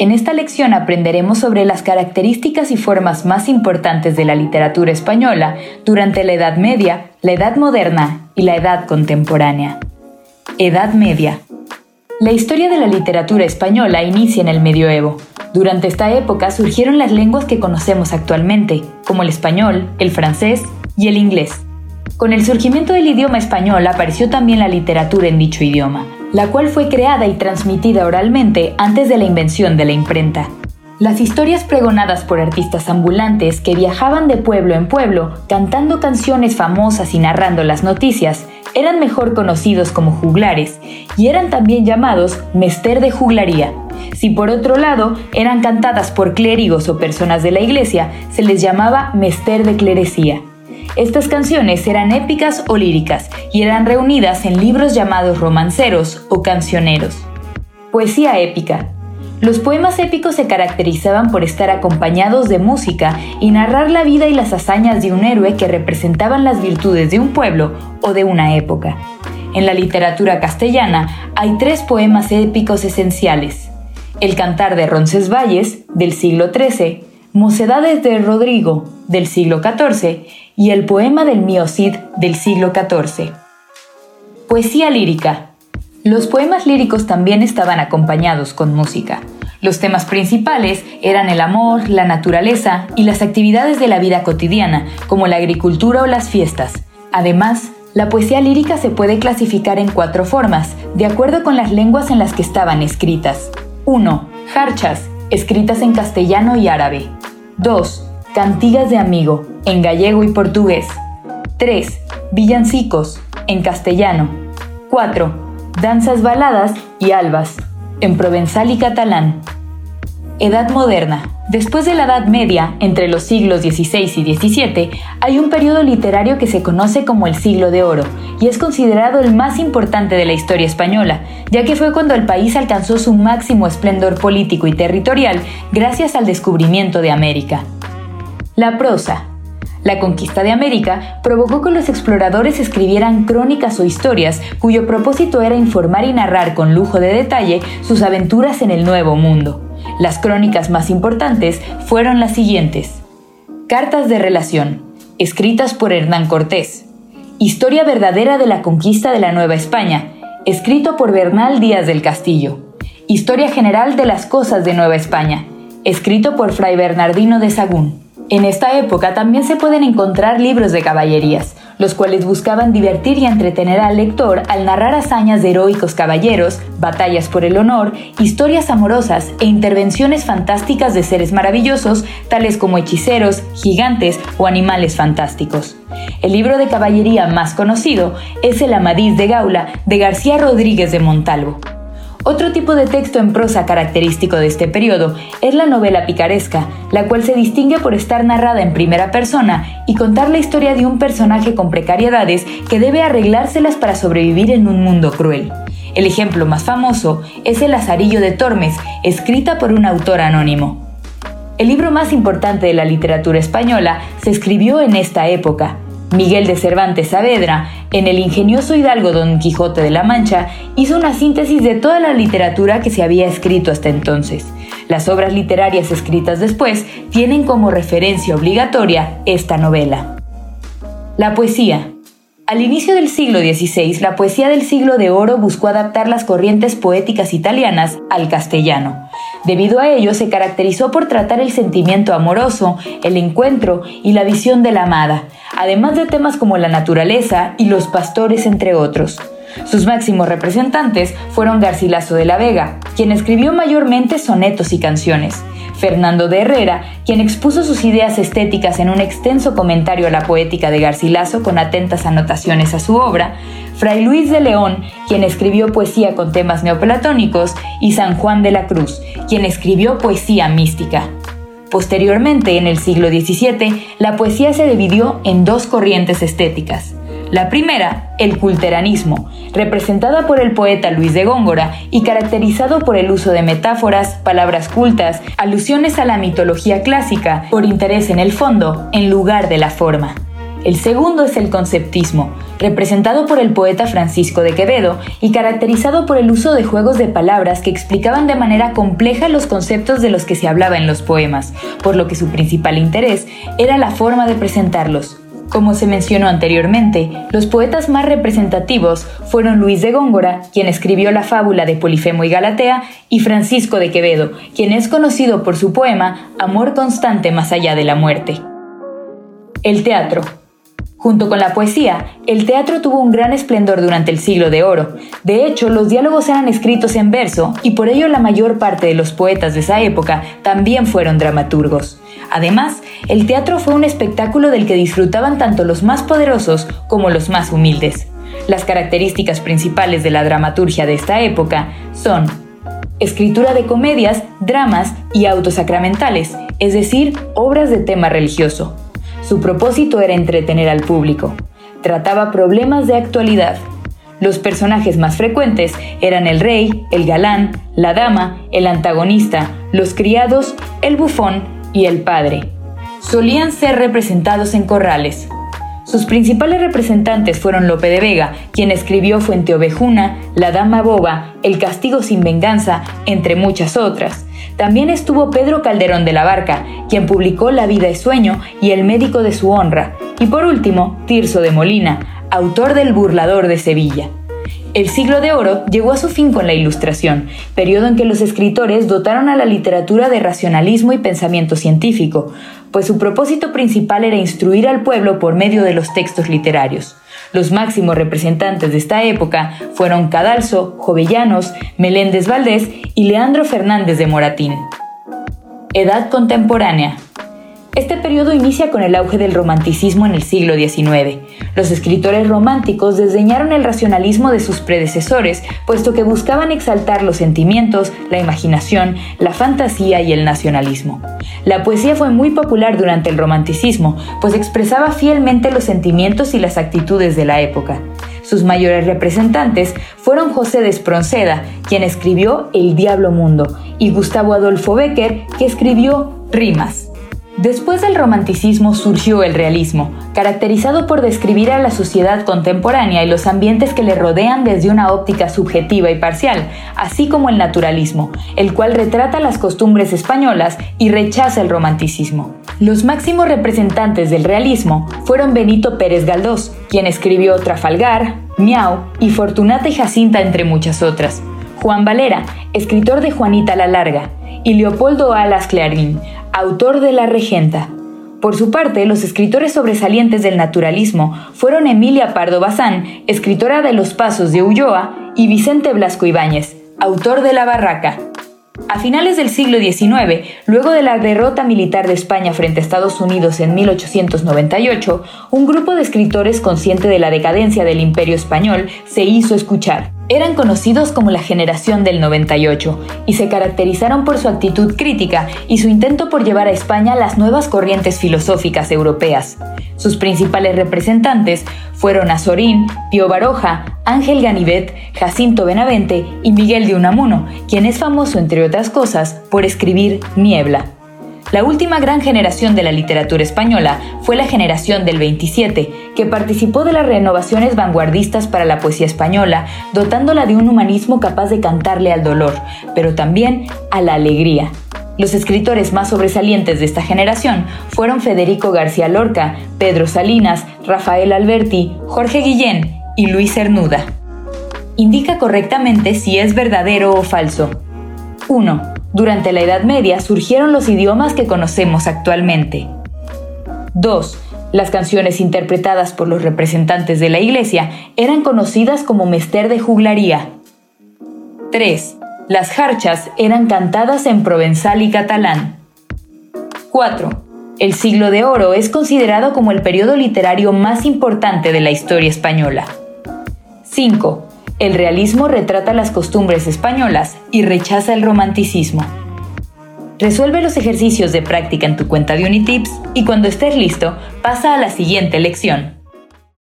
En esta lección aprenderemos sobre las características y formas más importantes de la literatura española durante la Edad Media, la Edad Moderna y la Edad Contemporánea. Edad Media. La historia de la literatura española inicia en el medioevo. Durante esta época surgieron las lenguas que conocemos actualmente, como el español, el francés y el inglés. Con el surgimiento del idioma español apareció también la literatura en dicho idioma, la cual fue creada y transmitida oralmente antes de la invención de la imprenta. Las historias pregonadas por artistas ambulantes que viajaban de pueblo en pueblo cantando canciones famosas y narrando las noticias eran mejor conocidos como juglares y eran también llamados mester de juglaría. Si por otro lado eran cantadas por clérigos o personas de la iglesia, se les llamaba mester de clerecía. Estas canciones eran épicas o líricas y eran reunidas en libros llamados romanceros o cancioneros. Poesía épica. Los poemas épicos se caracterizaban por estar acompañados de música y narrar la vida y las hazañas de un héroe que representaban las virtudes de un pueblo o de una época. En la literatura castellana hay tres poemas épicos esenciales. El Cantar de Roncesvalles, del siglo XIII, Mocedades de Rodrigo, del siglo XIV, y el poema del mío Cid del siglo XIV. Poesía lírica. Los poemas líricos también estaban acompañados con música. Los temas principales eran el amor, la naturaleza y las actividades de la vida cotidiana, como la agricultura o las fiestas. Además, la poesía lírica se puede clasificar en cuatro formas, de acuerdo con las lenguas en las que estaban escritas. 1. Jarchas, escritas en castellano y árabe. 2. Cantigas de amigo, en gallego y portugués. 3. Villancicos, en castellano. 4. Danzas baladas y albas, en provenzal y catalán. Edad moderna. Después de la Edad Media, entre los siglos XVI y XVII, hay un periodo literario que se conoce como el Siglo de Oro, y es considerado el más importante de la historia española, ya que fue cuando el país alcanzó su máximo esplendor político y territorial gracias al descubrimiento de América. La prosa. La conquista de América provocó que los exploradores escribieran crónicas o historias cuyo propósito era informar y narrar con lujo de detalle sus aventuras en el Nuevo Mundo. Las crónicas más importantes fueron las siguientes. Cartas de relación, escritas por Hernán Cortés. Historia verdadera de la conquista de la Nueva España, escrito por Bernal Díaz del Castillo. Historia general de las cosas de Nueva España, escrito por Fray Bernardino de Sagún. En esta época también se pueden encontrar libros de caballerías, los cuales buscaban divertir y entretener al lector al narrar hazañas de heroicos caballeros, batallas por el honor, historias amorosas e intervenciones fantásticas de seres maravillosos, tales como hechiceros, gigantes o animales fantásticos. El libro de caballería más conocido es El Amadís de Gaula de García Rodríguez de Montalvo. Otro tipo de texto en prosa característico de este periodo es la novela picaresca, la cual se distingue por estar narrada en primera persona y contar la historia de un personaje con precariedades que debe arreglárselas para sobrevivir en un mundo cruel. El ejemplo más famoso es El Lazarillo de Tormes, escrita por un autor anónimo. El libro más importante de la literatura española se escribió en esta época, Miguel de Cervantes Saavedra, en el ingenioso hidalgo Don Quijote de la Mancha, hizo una síntesis de toda la literatura que se había escrito hasta entonces. Las obras literarias escritas después tienen como referencia obligatoria esta novela. La poesía. Al inicio del siglo XVI, la poesía del siglo de oro buscó adaptar las corrientes poéticas italianas al castellano. Debido a ello, se caracterizó por tratar el sentimiento amoroso, el encuentro y la visión de la amada, además de temas como la naturaleza y los pastores, entre otros. Sus máximos representantes fueron Garcilaso de la Vega, quien escribió mayormente sonetos y canciones, Fernando de Herrera, quien expuso sus ideas estéticas en un extenso comentario a la poética de Garcilaso con atentas anotaciones a su obra, Fray Luis de León, quien escribió poesía con temas neoplatónicos, y San Juan de la Cruz, quien escribió poesía mística. Posteriormente, en el siglo XVII, la poesía se dividió en dos corrientes estéticas. La primera, el culteranismo, representada por el poeta Luis de Góngora y caracterizado por el uso de metáforas, palabras cultas, alusiones a la mitología clásica, por interés en el fondo en lugar de la forma. El segundo es el conceptismo, representado por el poeta Francisco de Quevedo y caracterizado por el uso de juegos de palabras que explicaban de manera compleja los conceptos de los que se hablaba en los poemas, por lo que su principal interés era la forma de presentarlos. Como se mencionó anteriormente, los poetas más representativos fueron Luis de Góngora, quien escribió la fábula de Polifemo y Galatea, y Francisco de Quevedo, quien es conocido por su poema Amor constante más allá de la muerte. El teatro. Junto con la poesía, el teatro tuvo un gran esplendor durante el siglo de oro. De hecho, los diálogos eran escritos en verso y por ello la mayor parte de los poetas de esa época también fueron dramaturgos. Además, el teatro fue un espectáculo del que disfrutaban tanto los más poderosos como los más humildes. Las características principales de la dramaturgia de esta época son escritura de comedias, dramas y autos sacramentales, es decir, obras de tema religioso. Su propósito era entretener al público. Trataba problemas de actualidad. Los personajes más frecuentes eran el rey, el galán, la dama, el antagonista, los criados, el bufón y el padre. Solían ser representados en corrales. Sus principales representantes fueron Lope de Vega, quien escribió Fuente Ovejuna, La Dama Boba, El Castigo sin Venganza, entre muchas otras. También estuvo Pedro Calderón de la Barca, quien publicó La vida es sueño y El médico de su honra, y por último, Tirso de Molina, autor del Burlador de Sevilla. El siglo de oro llegó a su fin con la Ilustración, periodo en que los escritores dotaron a la literatura de racionalismo y pensamiento científico, pues su propósito principal era instruir al pueblo por medio de los textos literarios. Los máximos representantes de esta época fueron Cadalso, Jovellanos, Meléndez Valdés y Leandro Fernández de Moratín. Edad contemporánea. Este periodo inicia con el auge del romanticismo en el siglo XIX. Los escritores románticos desdeñaron el racionalismo de sus predecesores, puesto que buscaban exaltar los sentimientos, la imaginación, la fantasía y el nacionalismo. La poesía fue muy popular durante el romanticismo, pues expresaba fielmente los sentimientos y las actitudes de la época. Sus mayores representantes fueron José de Espronceda, quien escribió El Diablo Mundo, y Gustavo Adolfo Becker, que escribió Rimas. Después del romanticismo surgió el realismo, caracterizado por describir a la sociedad contemporánea y los ambientes que le rodean desde una óptica subjetiva y parcial, así como el naturalismo, el cual retrata las costumbres españolas y rechaza el romanticismo. Los máximos representantes del realismo fueron Benito Pérez Galdós, quien escribió Trafalgar, Miau y Fortunata y Jacinta entre muchas otras. Juan Valera, escritor de Juanita la Larga, y Leopoldo Alas Clarín, autor de La Regenta. Por su parte, los escritores sobresalientes del naturalismo fueron Emilia Pardo Bazán, escritora de Los Pasos de Ulloa, y Vicente Blasco Ibáñez, autor de La Barraca. A finales del siglo XIX, luego de la derrota militar de España frente a Estados Unidos en 1898, un grupo de escritores consciente de la decadencia del imperio español se hizo escuchar. Eran conocidos como la generación del 98 y se caracterizaron por su actitud crítica y su intento por llevar a España las nuevas corrientes filosóficas europeas. Sus principales representantes fueron Azorín, Pío Baroja, Ángel Ganivet, Jacinto Benavente y Miguel de Unamuno, quien es famoso, entre otras cosas, por escribir Niebla. La última gran generación de la literatura española fue la generación del 27, que participó de las renovaciones vanguardistas para la poesía española, dotándola de un humanismo capaz de cantarle al dolor, pero también a la alegría. Los escritores más sobresalientes de esta generación fueron Federico García Lorca, Pedro Salinas, Rafael Alberti, Jorge Guillén y Luis Cernuda. Indica correctamente si es verdadero o falso. 1. Durante la Edad Media surgieron los idiomas que conocemos actualmente. 2. Las canciones interpretadas por los representantes de la Iglesia eran conocidas como mester de juglaría. 3. Las jarchas eran cantadas en provenzal y catalán. 4. El siglo de oro es considerado como el periodo literario más importante de la historia española. 5. El realismo retrata las costumbres españolas y rechaza el romanticismo. Resuelve los ejercicios de práctica en tu cuenta de Unitips y cuando estés listo, pasa a la siguiente lección.